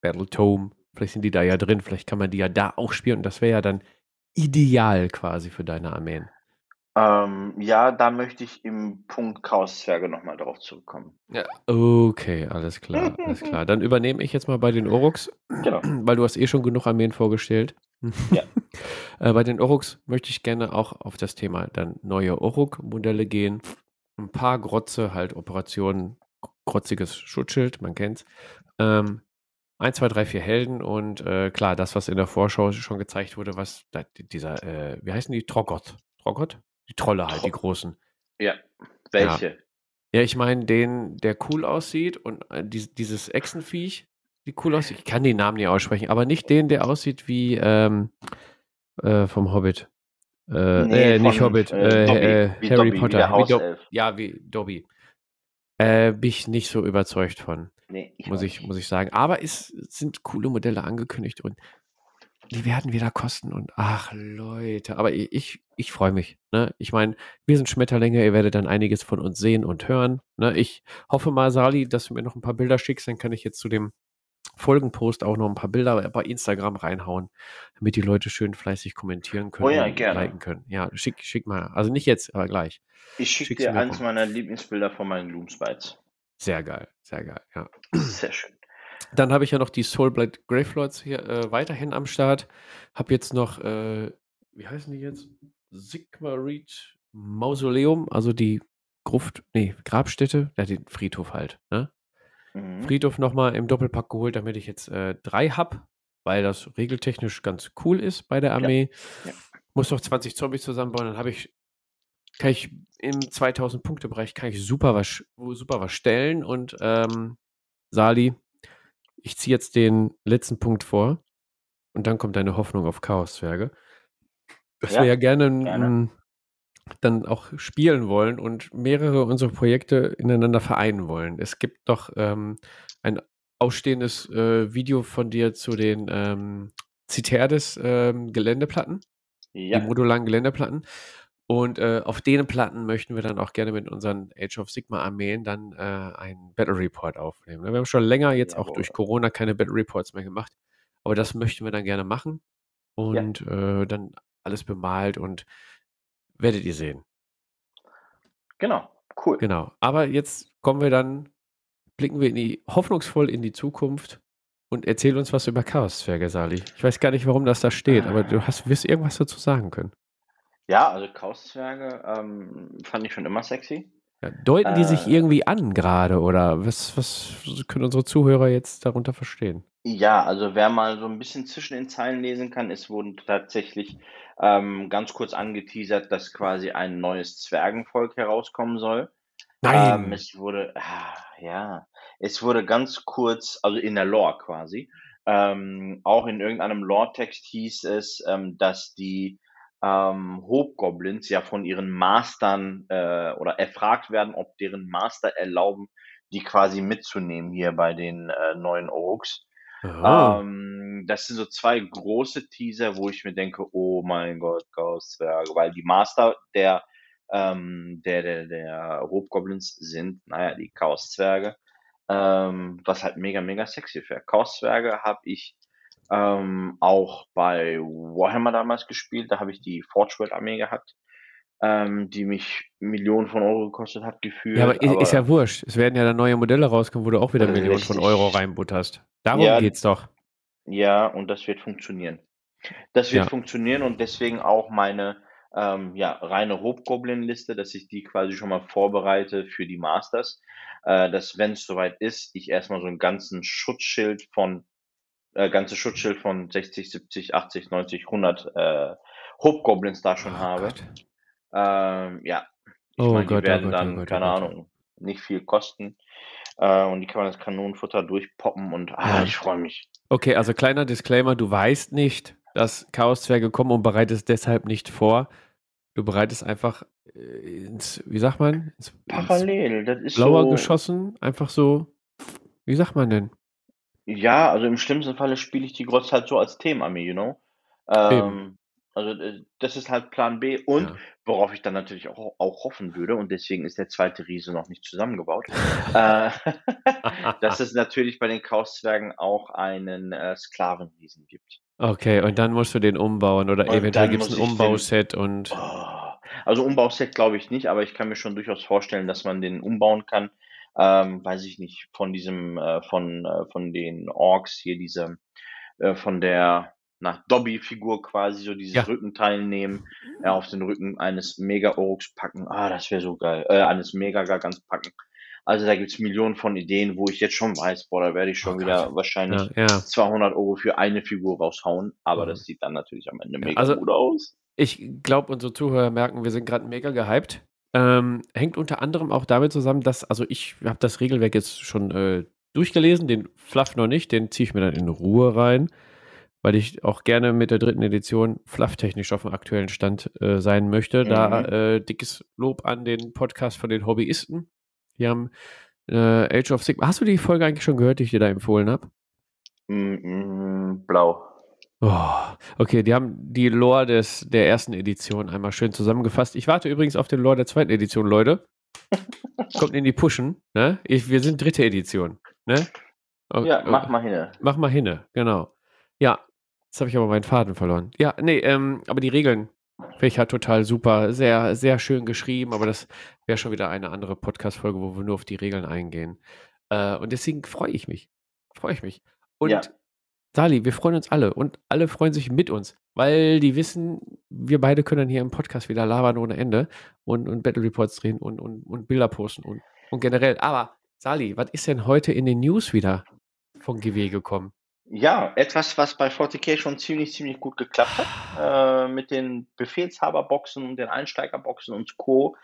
[SPEAKER 1] Battle Tome, vielleicht sind die da ja drin, vielleicht kann man die ja da auch spielen und das wäre ja dann ideal quasi für deine Armeen.
[SPEAKER 2] Ähm, ja, da möchte ich im Punkt Chaos-Zwerge nochmal drauf zurückkommen.
[SPEAKER 1] Ja, okay, alles klar, alles klar. Dann übernehme ich jetzt mal bei den Uruks,
[SPEAKER 2] Genau.
[SPEAKER 1] weil du hast eh schon genug Armeen vorgestellt.
[SPEAKER 2] Ja.
[SPEAKER 1] äh, bei den Uruks möchte ich gerne auch auf das Thema dann neue Uruk-Modelle gehen. Ein paar Grotze, halt Operationen, grotziges Schutzschild, man kennt's. Ähm, 1, 2, 3, 4 Helden und äh, klar, das, was in der Vorschau schon gezeigt wurde, was da, dieser, äh, wie heißen die? Troggot. Troggot? Die Trolle halt, die
[SPEAKER 2] Tro-
[SPEAKER 1] großen.
[SPEAKER 2] Ja. Welche?
[SPEAKER 1] Ja, ich meine den, der cool aussieht und äh, dies, dieses Echsenviech, die cool aussieht. Ich kann den Namen nicht aussprechen, aber nicht den, der aussieht wie ähm, äh, vom Hobbit. Äh,
[SPEAKER 2] Nee,
[SPEAKER 1] äh, nicht
[SPEAKER 2] von,
[SPEAKER 1] Hobbit,
[SPEAKER 2] äh,
[SPEAKER 1] äh,
[SPEAKER 2] Dobby, wie
[SPEAKER 1] Harry
[SPEAKER 2] Dobby, wie
[SPEAKER 1] Potter. Wie
[SPEAKER 2] Hauself.
[SPEAKER 1] ja, wie Dobby. Äh, bin ich nicht so überzeugt von,
[SPEAKER 2] Nee, ich
[SPEAKER 1] muss ich,
[SPEAKER 2] nicht.
[SPEAKER 1] muss ich sagen. Aber es sind coole Modelle angekündigt und die werden wieder kosten und ach Leute, aber ich, ich, ich freue mich. Ne? Ich meine, wir sind Schmetterlinge, ihr werdet dann einiges von uns sehen und hören. Ne? Ich hoffe mal, Sali, dass du mir noch ein paar Bilder schickst, dann kann ich jetzt zu dem Folgenpost auch noch ein paar Bilder bei Instagram reinhauen, damit die Leute schön fleißig kommentieren können
[SPEAKER 2] Oh ja,
[SPEAKER 1] und
[SPEAKER 2] gerne.
[SPEAKER 1] liken können. Ja, schick, schick mal. Also nicht jetzt, aber gleich.
[SPEAKER 2] Ich schicke dir eins meiner Lieblingsbilder von meinen Gloomspites.
[SPEAKER 1] Sehr geil, sehr geil, ja.
[SPEAKER 2] Sehr schön.
[SPEAKER 1] Dann habe ich ja noch die Soulblight Gravelords hier äh, weiterhin am Start. Habe jetzt noch, äh, wie heißen die jetzt? Sigmarid Mausoleum, also die Gruft, nee, Grabstätte, ja, den Friedhof halt. Ne?
[SPEAKER 2] Mhm.
[SPEAKER 1] Friedhof nochmal im Doppelpack geholt, damit ich jetzt äh, drei habe, weil das regeltechnisch ganz cool ist bei der Armee.
[SPEAKER 2] ja.
[SPEAKER 1] Muss noch 20 Zombies zusammenbauen, dann habe ich, kann ich im 2000 Punkte Bereich kann ich super was, super was stellen und ähm, Sali, ich ziehe jetzt den letzten Punkt vor und dann kommt deine Hoffnung auf Chaos-Zwerge. Dass
[SPEAKER 2] Ja,
[SPEAKER 1] wir ja gerne,
[SPEAKER 2] gerne.
[SPEAKER 1] m, dann auch spielen wollen und mehrere unserer Projekte ineinander vereinen wollen. Es gibt doch ähm, ein ausstehendes äh, Video von dir zu den ähm, Citerdes ähm, Geländeplatten,
[SPEAKER 2] Ja,
[SPEAKER 1] die modularen Geländeplatten. Und äh, auf den Platten möchten wir dann auch gerne mit unseren Age of Sigma Armeen dann äh, einen Battle Report aufnehmen. Wir haben schon länger jetzt auch
[SPEAKER 2] Jawohl.
[SPEAKER 1] durch Corona keine Battle Reports mehr gemacht, aber das möchten wir dann gerne machen und äh, dann alles bemalt und werdet ihr sehen.
[SPEAKER 2] genau. Cool.
[SPEAKER 1] Genau. Aber jetzt kommen wir dann, blicken wir in die, hoffnungsvoll in die Zukunft und erzähl uns was über Chaos-Zwerge, Sali. Ich weiß gar nicht, warum das da steht, aber du hast, wirst irgendwas dazu sagen können.
[SPEAKER 2] Ja, also Chaoszwerge ähm, fand ich schon immer sexy.
[SPEAKER 1] Ja, deuten die sich
[SPEAKER 2] Äh.
[SPEAKER 1] irgendwie an gerade oder was, was können unsere Zuhörer jetzt darunter verstehen?
[SPEAKER 2] Ja, also wer mal so ein bisschen zwischen den Zeilen lesen kann, es wurden tatsächlich ähm, ganz kurz angeteasert, dass quasi ein neues Zwergenvolk herauskommen soll. Ähm, es wurde, ah, ja, es wurde ganz kurz, also in der Lore quasi, ähm, auch in irgendeinem Lore-Text hieß es, ähm, dass die ähm, Hobgoblins ja von ihren Mastern äh, oder erfragt werden, ob deren Master erlauben, die quasi mitzunehmen hier bei den äh, neuen Orks. Ähm, das sind so zwei große Teaser, wo ich mir denke, oh mein Gott, Chaoszwerge, weil die Master der, ähm, der, der, der Hobgoblins sind, naja, die Chaoszwerge, ähm, was halt mega, mega sexy wäre. Chaoszwerge habe ich ähm, auch bei Warhammer damals gespielt, da habe ich die Forge World Armee gehabt, ähm, die mich Millionen von Euro gekostet hat, gefühlt.
[SPEAKER 1] ja, aber, i- ist ja wurscht. Es werden ja dann neue Modelle rauskommen, wo du auch wieder Millionen von. Euro reinbutterst. Darum
[SPEAKER 2] Ja.
[SPEAKER 1] geht's doch.
[SPEAKER 2] Ja, und das wird funktionieren. Das wird
[SPEAKER 1] Ja.
[SPEAKER 2] funktionieren und deswegen auch meine ähm, ja, reine Hobgoblin-Liste, dass ich die quasi schon mal vorbereite für die Masters. Äh, dass, wenn es soweit ist, ich erstmal so einen ganzen Schutzschild von, äh, ganze Schutzschild von 60, 70, 80, 90, 100 äh, Hobgoblins da schon
[SPEAKER 1] Oh
[SPEAKER 2] habe. Ähm, ja, ich
[SPEAKER 1] Oh
[SPEAKER 2] meine, die
[SPEAKER 1] Gott, oh
[SPEAKER 2] werden
[SPEAKER 1] oh
[SPEAKER 2] dann,
[SPEAKER 1] Gott, oh
[SPEAKER 2] keine
[SPEAKER 1] Gott.
[SPEAKER 2] Ahnung, nicht viel kosten. Äh, und die kann man das Kanonenfutter durchpoppen und ah,
[SPEAKER 1] Ja.
[SPEAKER 2] ich freue mich.
[SPEAKER 1] Okay, also kleiner Disclaimer, du weißt nicht, dass Chaoszwerge kommen und bereitest deshalb nicht vor. Du bereitest einfach äh, ins, wie sagt man, ins, ins
[SPEAKER 2] Parallel, das ist
[SPEAKER 1] Blaue
[SPEAKER 2] so.
[SPEAKER 1] geschossen, einfach so, wie sagt man denn?
[SPEAKER 2] Ja, also im schlimmsten Falle spiele ich die Grotz halt so als Themenarmee, you know? Ähm, also äh, das ist halt Plan B und
[SPEAKER 1] Ja.
[SPEAKER 2] worauf ich dann natürlich auch, auch hoffen würde und deswegen ist der zweite Riese noch nicht zusammengebaut, äh, dass es natürlich bei den Chaoszwergen auch einen äh, Sklavenriesen gibt.
[SPEAKER 1] Okay, und dann musst du den umbauen oder
[SPEAKER 2] Und
[SPEAKER 1] eventuell
[SPEAKER 2] dann
[SPEAKER 1] gibt es
[SPEAKER 2] muss
[SPEAKER 1] ein
[SPEAKER 2] ich den-
[SPEAKER 1] Umbauset und
[SPEAKER 2] Oh, also Umbauset glaube ich nicht, aber ich kann mir schon durchaus vorstellen, dass man den umbauen kann. Ähm, weiß ich nicht, von diesem, äh, von, äh, von den Orks hier, diese, äh, von der, nach Dobby-Figur quasi, so dieses
[SPEAKER 1] Ja.
[SPEAKER 2] Rückenteil nehmen, äh, auf den Rücken eines Mega-Orks packen. Ah, das wäre so geil. Äh, eines Mega-Gargants packen. Also da gibt's Millionen von Ideen, wo ich jetzt schon weiß, boah, da werde ich schon
[SPEAKER 1] Oh
[SPEAKER 2] wieder
[SPEAKER 1] Gott.
[SPEAKER 2] wahrscheinlich
[SPEAKER 1] ja, ja.
[SPEAKER 2] 200 Euro für eine Figur raushauen, aber
[SPEAKER 1] Mhm.
[SPEAKER 2] das sieht dann natürlich am Ende
[SPEAKER 1] Ja,
[SPEAKER 2] mega
[SPEAKER 1] also-
[SPEAKER 2] gut aus.
[SPEAKER 1] Ich glaube, unsere Zuhörer merken, wir sind gerade mega gehypt. Ähm, hängt unter anderem auch damit zusammen, dass, also ich habe das Regelwerk jetzt schon äh, durchgelesen, den Fluff noch nicht, den ziehe ich mir dann in Ruhe rein, weil ich auch gerne mit der dritten Edition flufftechnisch auf dem aktuellen Stand äh, sein möchte. Da
[SPEAKER 2] Mhm.
[SPEAKER 1] äh, dickes Lob an den Podcast von den Hobbyisten. Die haben äh, Age of Sigma. Hast du die Folge eigentlich schon gehört, die ich dir da empfohlen habe?
[SPEAKER 2] Mm, mm, blau.
[SPEAKER 1] Oh, okay, die haben die Lore des, der ersten Edition einmal schön zusammengefasst. Ich warte übrigens auf den Lore der zweiten Edition, Leute. Kommt in die Pushen. Ne? Ich, wir sind dritte Edition. Ne? Oh,
[SPEAKER 2] Ja, mach mal hin.
[SPEAKER 1] Mach mal hinne, genau. Ja, jetzt habe ich aber meinen Faden verloren. Ja, nee, ähm, aber die Regeln finde ich halt total super. Sehr, sehr schön geschrieben, aber das wäre schon wieder eine andere Podcast-Folge, wo wir nur auf die Regeln eingehen. Äh, und deswegen freue ich mich. Freue ich mich. Und
[SPEAKER 2] Ja.
[SPEAKER 1] Sali, wir freuen uns alle und alle freuen sich mit uns, weil die wissen, wir beide können dann hier im Podcast wieder labern ohne Ende und, und Battle Reports drehen und, und, und Bilder posten und, und generell. Aber Sali, was ist denn heute in den News wieder von GW gekommen?
[SPEAKER 2] Ja, etwas, was bei 40k schon ziemlich, ziemlich gut geklappt hat, äh, mit den Befehlshaberboxen und den Einsteigerboxen und Co.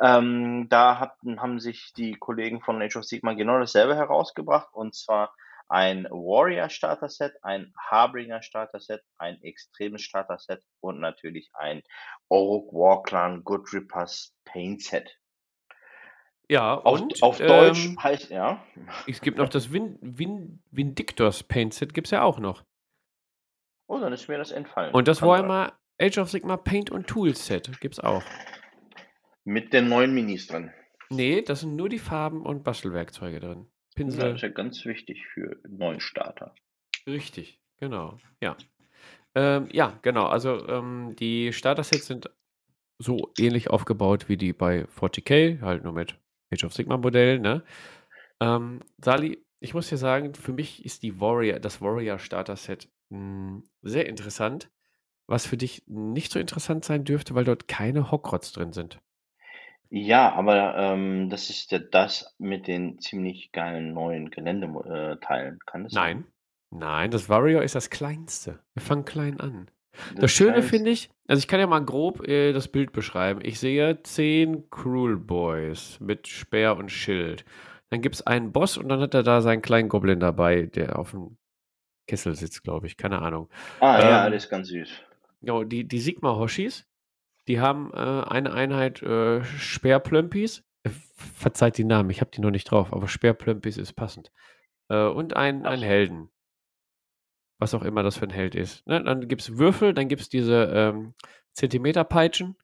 [SPEAKER 2] Ähm, da hatten, haben sich die Kollegen von Age of Sigma genau dasselbe herausgebracht, und zwar ein Warrior Starter Set, ein Harbringer Starter Set, ein extremes Starter Set und natürlich ein Orc War Clan Good Rippers Paint Set.
[SPEAKER 1] Ja,
[SPEAKER 2] Auf,
[SPEAKER 1] und
[SPEAKER 2] auf Deutsch
[SPEAKER 1] ähm,
[SPEAKER 2] heißt, ja,
[SPEAKER 1] es gibt noch das Vin, Vin, Vindictors Paint Set, gibt es ja auch noch.
[SPEAKER 2] oh, dann ist mir das entfallen.
[SPEAKER 1] Und das. Warhammer Age of Sigma Paint und Tools Set gibt es auch.
[SPEAKER 2] Mit den neuen Minis drin.
[SPEAKER 1] Nee, das sind nur die Farben und Bastelwerkzeuge drin.
[SPEAKER 2] Ja,
[SPEAKER 1] Pinsel.
[SPEAKER 2] ist ja ganz wichtig für neuen Starter.
[SPEAKER 1] Richtig, genau. Ja. Ähm, ja, genau. Also ähm, die Starter-Sets sind so ähnlich aufgebaut wie die bei 40k, halt nur mit Age of Sigma Modellen, ne? Ähm, Sali, ich muss dir sagen, für mich ist die Warrior, das Warrior Starter Set mh, sehr interessant. Was für dich nicht so interessant sein dürfte, weil dort keine Hockrots drin sind.
[SPEAKER 2] Ja, aber ähm, das ist ja das mit den ziemlich geilen neuen Geländeteilen. Kann das sein?
[SPEAKER 1] Nein. Nein, das Warrior ist das kleinste. Wir fangen klein an. Das,
[SPEAKER 2] Das
[SPEAKER 1] Schöne
[SPEAKER 2] heißt,
[SPEAKER 1] finde ich, also ich kann ja mal grob äh, das Bild beschreiben. Ich sehe zehn Cruel Boys mit Speer und Schild. Dann gibt es einen Boss und dann hat er da seinen kleinen Goblin dabei, der auf dem Kessel sitzt, glaube ich. Keine Ahnung.
[SPEAKER 2] Ah, ja,
[SPEAKER 1] Ähm,
[SPEAKER 2] das ist ganz süß.
[SPEAKER 1] Genau, die, die Sigma-Hoshis, die haben äh, eine Einheit äh, Speerplömpis. Äh, verzeiht die Namen, ich habe die noch nicht drauf, aber Speerplömpis ist passend. Äh, und einen
[SPEAKER 2] so.
[SPEAKER 1] Helden. Was auch immer das für ein Held ist. Ne? Dann gibt es Würfel, dann gibt es diese ähm, Zentimeterpeitschen,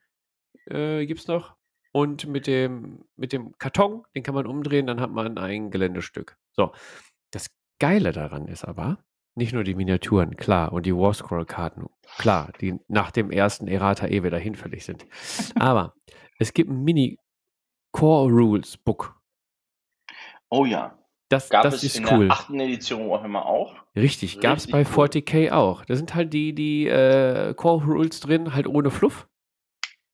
[SPEAKER 1] äh, gibt es noch. Und mit dem, mit dem Karton, den kann man umdrehen, dann hat man ein Geländestück. So. Das Geile daran ist aber, nicht nur die Miniaturen, klar, und die Warscroll-Karten, klar, die nach dem ersten Errata eh wieder hinfällig sind. Aber es gibt ein Mini-Core-Rules-Book.
[SPEAKER 2] Oh ja.
[SPEAKER 1] Das,
[SPEAKER 2] Gab
[SPEAKER 1] das
[SPEAKER 2] es
[SPEAKER 1] ist
[SPEAKER 2] in
[SPEAKER 1] cool.
[SPEAKER 2] der achten Edition Warhammer auch?
[SPEAKER 1] Richtig, gab es bei
[SPEAKER 2] cool.
[SPEAKER 1] 40k auch. Da sind halt die, die äh, Core Rules drin, halt ohne Fluff.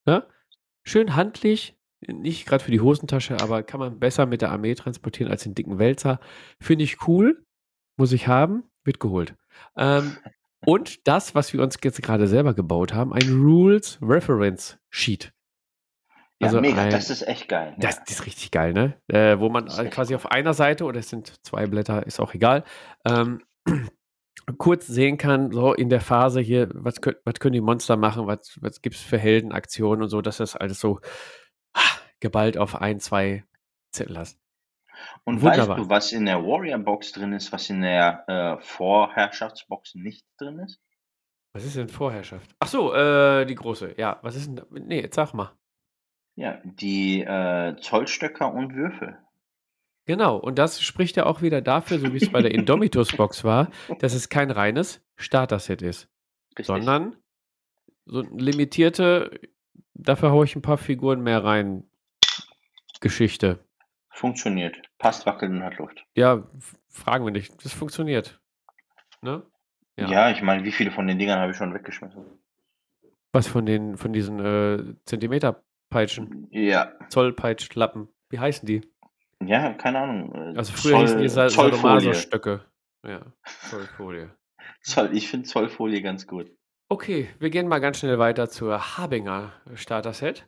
[SPEAKER 1] Ne? Schön handlich, nicht gerade für die Hosentasche, aber kann man besser mit der Armee transportieren als den dicken Wälzer. Finde ich cool, muss ich haben, wird geholt. Ähm, und das, was wir uns jetzt gerade selber gebaut haben, ein Rules Reference Sheet.
[SPEAKER 2] Ja,
[SPEAKER 1] Also
[SPEAKER 2] mega.
[SPEAKER 1] ein-
[SPEAKER 2] Das ist echt geil.
[SPEAKER 1] Das,
[SPEAKER 2] ja.
[SPEAKER 1] das ist richtig geil, ne? Äh, wo man äh, quasi auf einer Seite, oder es sind zwei Blätter, ist auch egal, ähm, kurz sehen kann, so in der Phase hier, was, könnt, was können die Monster machen, was, was gibt es für Heldenaktionen und so, dass das alles so ah, geballt auf ein, zwei Zettel hast.
[SPEAKER 2] Und
[SPEAKER 1] Wunderbar.
[SPEAKER 2] weißt du, was in der Warrior-Box drin ist, was in der äh, Vorherrschaftsbox nicht drin ist?
[SPEAKER 1] Was ist denn Vorherrschaft? Ach so, äh, die große, ja. Was ist denn, da- nee, sag mal.
[SPEAKER 2] Ja, die äh, Zollstöcker und Würfel.
[SPEAKER 1] Genau, und das spricht ja auch wieder dafür, so wie es bei der Indomitus-Box war, dass es kein reines Starter-Set ist.
[SPEAKER 2] Richtig.
[SPEAKER 1] sondern so limitierte, dafür haue ich ein paar Figuren mehr rein. Geschichte.
[SPEAKER 2] Funktioniert. Passt, wackelt und hat Luft.
[SPEAKER 1] Ja, fragen wir nicht. Das funktioniert. Ne?
[SPEAKER 2] Ja,
[SPEAKER 1] Ja.
[SPEAKER 2] ich meine, wie viele von den Dingern habe ich schon weggeschmissen?
[SPEAKER 1] Was von den, von diesen äh, Zentimeterpeitschen,
[SPEAKER 2] Ja.
[SPEAKER 1] Zollpeitschlappen, wie heißen die?
[SPEAKER 2] Ja, keine Ahnung. äh,
[SPEAKER 1] Also früher hießen die Sa
[SPEAKER 2] Zollfolie.
[SPEAKER 1] Sadomaso-Stöcke. Ja, Zollfolie.
[SPEAKER 2] Zoll, ich finde Zollfolie ganz gut.
[SPEAKER 1] Okay, wir gehen mal ganz schnell weiter zur Habinger Starter-Set.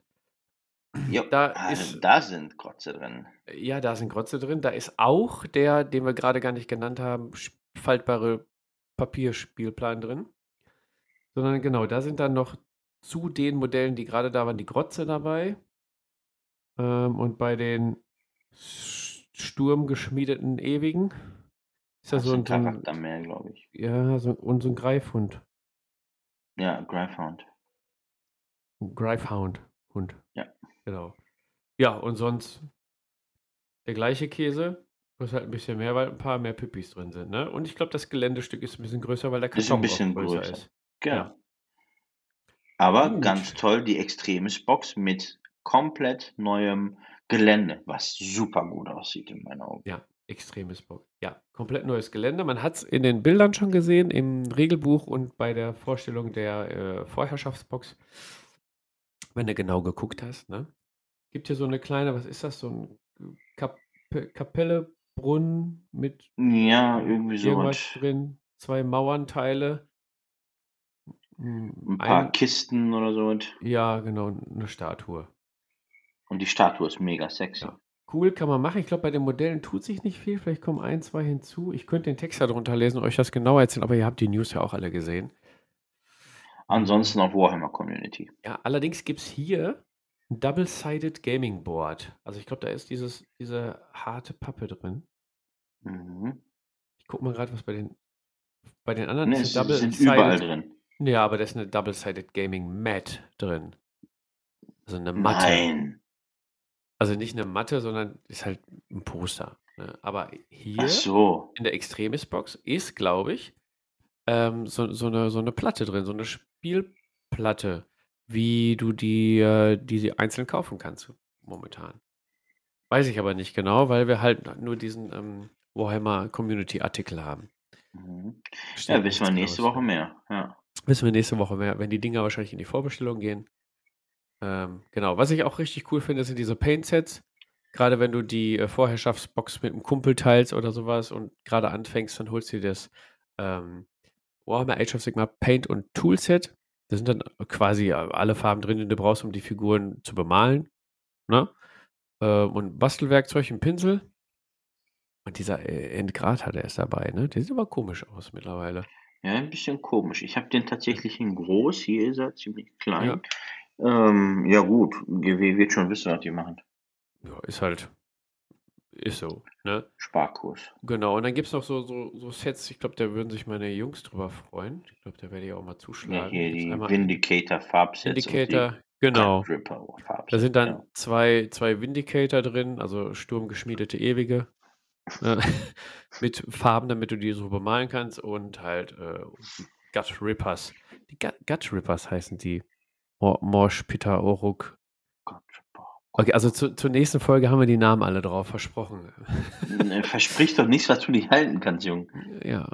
[SPEAKER 2] Jo,
[SPEAKER 1] Da
[SPEAKER 2] ah,
[SPEAKER 1] ist-
[SPEAKER 2] da sind Grotze drin.
[SPEAKER 1] Ja, da sind Grotze drin. Da ist auch der, den wir gerade gar nicht genannt haben, faltbare Papierspielplan drin. Sondern genau, da sind dann noch zu den Modellen, die gerade da waren, die Grotze dabei. Ähm, und bei den sturmgeschmiedeten Ewigen ist da
[SPEAKER 2] Das
[SPEAKER 1] so ein,
[SPEAKER 2] ein
[SPEAKER 1] so ein,
[SPEAKER 2] Charakter mehr, glaube ich.
[SPEAKER 1] ja, so, und so ein Greifhund.
[SPEAKER 2] Ja.
[SPEAKER 1] Ein Greifhound. Hund. Genau. Ja, und sonst der gleiche Käse. Kostet halt ein bisschen mehr, weil ein paar mehr Püppis drin sind, ne? Und ich glaube, das Geländestück ist ein bisschen größer, weil der
[SPEAKER 2] Ist ein
[SPEAKER 1] Karton
[SPEAKER 2] bisschen
[SPEAKER 1] größer
[SPEAKER 2] größer.
[SPEAKER 1] ist.
[SPEAKER 2] Genau.
[SPEAKER 1] Ja.
[SPEAKER 2] Aber
[SPEAKER 1] Gut.
[SPEAKER 2] ganz toll, die Extremis Box mit komplett neuem Gelände, was super gut aussieht in meinen Augen.
[SPEAKER 1] Ja, extremes Bock. Ja, komplett neues Gelände. Man hat es in den Bildern schon gesehen, im Regelbuch und bei der Vorstellung der äh, Vorherrschaftsbox. Wenn du genau geguckt hast, ne? Gibt hier so eine kleine, was ist das? So ein Kap Kapelle, Brunnen mit
[SPEAKER 2] Ja, irgendwie
[SPEAKER 1] irgendwas
[SPEAKER 2] sowas.
[SPEAKER 1] drin, zwei Mauernteile. Mm,
[SPEAKER 2] Ein paar
[SPEAKER 1] Ein,
[SPEAKER 2] Kisten oder so.
[SPEAKER 1] ja, genau, eine Statue.
[SPEAKER 2] Und die Statue ist mega sexy.
[SPEAKER 1] Ja. Cool, kann man machen. Ich glaube, bei den Modellen tut sich nicht viel. Vielleicht kommen ein, zwei hinzu. Ich könnte den Text darunter lesen und euch das genau erzählen, aber ihr habt die News ja auch alle gesehen.
[SPEAKER 2] Ansonsten auf Warhammer Community.
[SPEAKER 1] Ja, allerdings gibt es hier ein Double-Sided Gaming Board. Also ich glaube, da ist dieses, diese harte Pappe drin.
[SPEAKER 2] Mhm.
[SPEAKER 1] Ich gucke mal gerade, was bei den bei den anderen
[SPEAKER 2] Ne,
[SPEAKER 1] ist eine
[SPEAKER 2] sind überall drin.
[SPEAKER 1] Ja, aber da ist eine Double-Sided Gaming Mat drin. Also eine Matte.
[SPEAKER 2] Nein.
[SPEAKER 1] Also nicht eine Matte, sondern ist halt ein Poster. Ne? Aber hier
[SPEAKER 2] so.
[SPEAKER 1] in der Extremis-Box ist, glaube ich, ähm, so, so, eine, so eine Platte drin, so eine Spielplatte, wie du die, äh, die sie einzeln kaufen kannst momentan. Weiß ich aber nicht genau, weil wir halt nur diesen ähm, Warhammer Community Artikel haben.
[SPEAKER 2] Mhm. Ja, wissen wir nächste Woche mehr. Ja.
[SPEAKER 1] Wissen wir nächste Woche mehr, wenn die Dinger wahrscheinlich in die Vorbestellung gehen. Ähm, genau, was ich auch richtig cool finde, sind diese Paint-Sets. Gerade wenn du die äh, Vorherrschaftsbox mit einem Kumpel teilst oder sowas und gerade anfängst, dann holst du dir das ähm, Warhammer Age of Sigmar Paint und Toolset. Da sind dann quasi alle Farben drin, die du brauchst, um die Figuren zu bemalen. Ne? Ähm, und Bastelwerkzeug, ein Pinsel. Und dieser äh, Endgrad hat er ist dabei, ne? Der sieht aber komisch aus mittlerweile.
[SPEAKER 2] ja, ein bisschen komisch. Ich habe den tatsächlich in groß. Hier ist er ziemlich
[SPEAKER 1] Ja.
[SPEAKER 2] klein. Ähm, ja gut, GW wird schon wissen, was die machen.
[SPEAKER 1] Ja, ist halt, ist so, ne?
[SPEAKER 2] Sparkurs.
[SPEAKER 1] Genau, und dann gibt es noch so, so, so Sets, ich glaube, da würden sich meine Jungs drüber freuen. Ich glaube, da werde ich auch mal
[SPEAKER 2] Ja,
[SPEAKER 1] zuschlagen.
[SPEAKER 2] hier
[SPEAKER 1] Gibt's
[SPEAKER 2] die
[SPEAKER 1] einmal
[SPEAKER 2] Vindicator
[SPEAKER 1] genau. Da sind dann
[SPEAKER 2] Ja.
[SPEAKER 1] zwei, zwei Vindicator drin, also sturmgeschmiedete Ewige. äh, mit Farben, damit du die so bemalen kannst und halt äh, die Gut Rippers. Die Gut, Gut Rippers heißen die. Mor- Morsch, Peter, Oruk.
[SPEAKER 2] Boah.
[SPEAKER 1] Okay, also zu, zur nächsten Folge haben wir die Namen alle drauf, versprochen.
[SPEAKER 2] Ne, Versprich doch nichts, was du nicht halten kannst, Junge.
[SPEAKER 1] Ja.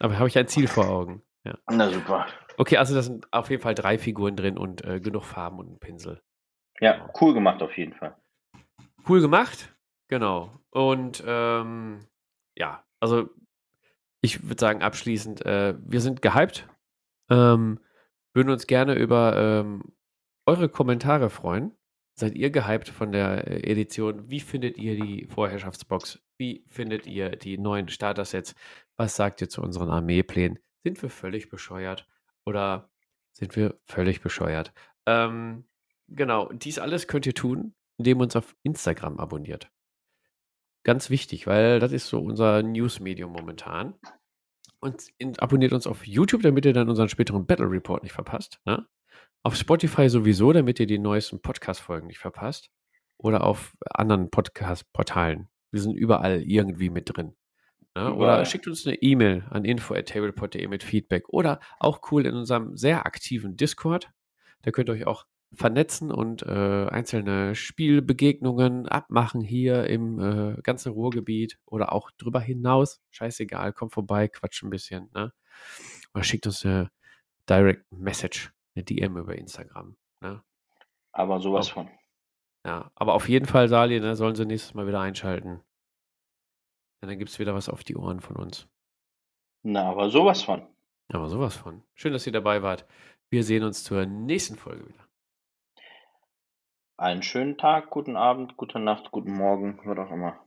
[SPEAKER 1] Aber habe ich ein Ziel vor Augen. Ja.
[SPEAKER 2] Na super.
[SPEAKER 1] Okay, also da sind auf jeden Fall drei Figuren drin und äh, genug Farben und ein Pinsel.
[SPEAKER 2] Ja, cool gemacht auf jeden Fall.
[SPEAKER 1] Cool gemacht. Genau. Und ähm, ja, also ich würde sagen, abschließend, äh, wir sind gehypt. Ähm, würden uns gerne über ähm, eure Kommentare freuen. Seid ihr gehypt von der äh, Edition? Wie findet ihr die Vorherrschaftsbox? Wie findet ihr die neuen Starter-Sets? Was sagt ihr zu unseren Armeeplänen? Sind wir völlig bescheuert? Oder sind wir völlig bescheuert? Ähm, genau, dies alles könnt ihr tun, indem ihr uns auf Instagram abonniert. Ganz wichtig, weil das ist so unser News-Medium momentan. Und abonniert uns auf YouTube, damit ihr dann unseren späteren Battle Report nicht verpasst. Ne? Auf Spotify sowieso, damit ihr die neuesten Podcast-Folgen nicht verpasst. Oder auf anderen Podcast-Portalen. Wir sind überall irgendwie mit drin. Ne? Oder schickt uns eine E-Mail an info.tablepod.de mit Feedback. Oder auch cool in unserem sehr aktiven Discord. Da könnt ihr euch auch vernetzen und äh, einzelne Spielbegegnungen abmachen hier im äh, ganzen Ruhrgebiet oder auch drüber hinaus. Scheißegal, kommt vorbei, quatscht ein bisschen. Ne? Oder schickt uns eine Direct Message, eine DM über Instagram. Ne?
[SPEAKER 2] Aber sowas
[SPEAKER 1] Oh.
[SPEAKER 2] von.
[SPEAKER 1] Ja, aber auf jeden Fall, Sali, ne, sollen sie nächstes Mal wieder einschalten. Und dann gibt es wieder was auf die Ohren von uns.
[SPEAKER 2] Na, aber sowas von.
[SPEAKER 1] Aber sowas von. Schön, dass ihr dabei wart. Wir sehen uns zur nächsten Folge wieder.
[SPEAKER 2] Einen schönen Tag, guten Abend, gute Nacht, guten Morgen, was auch immer.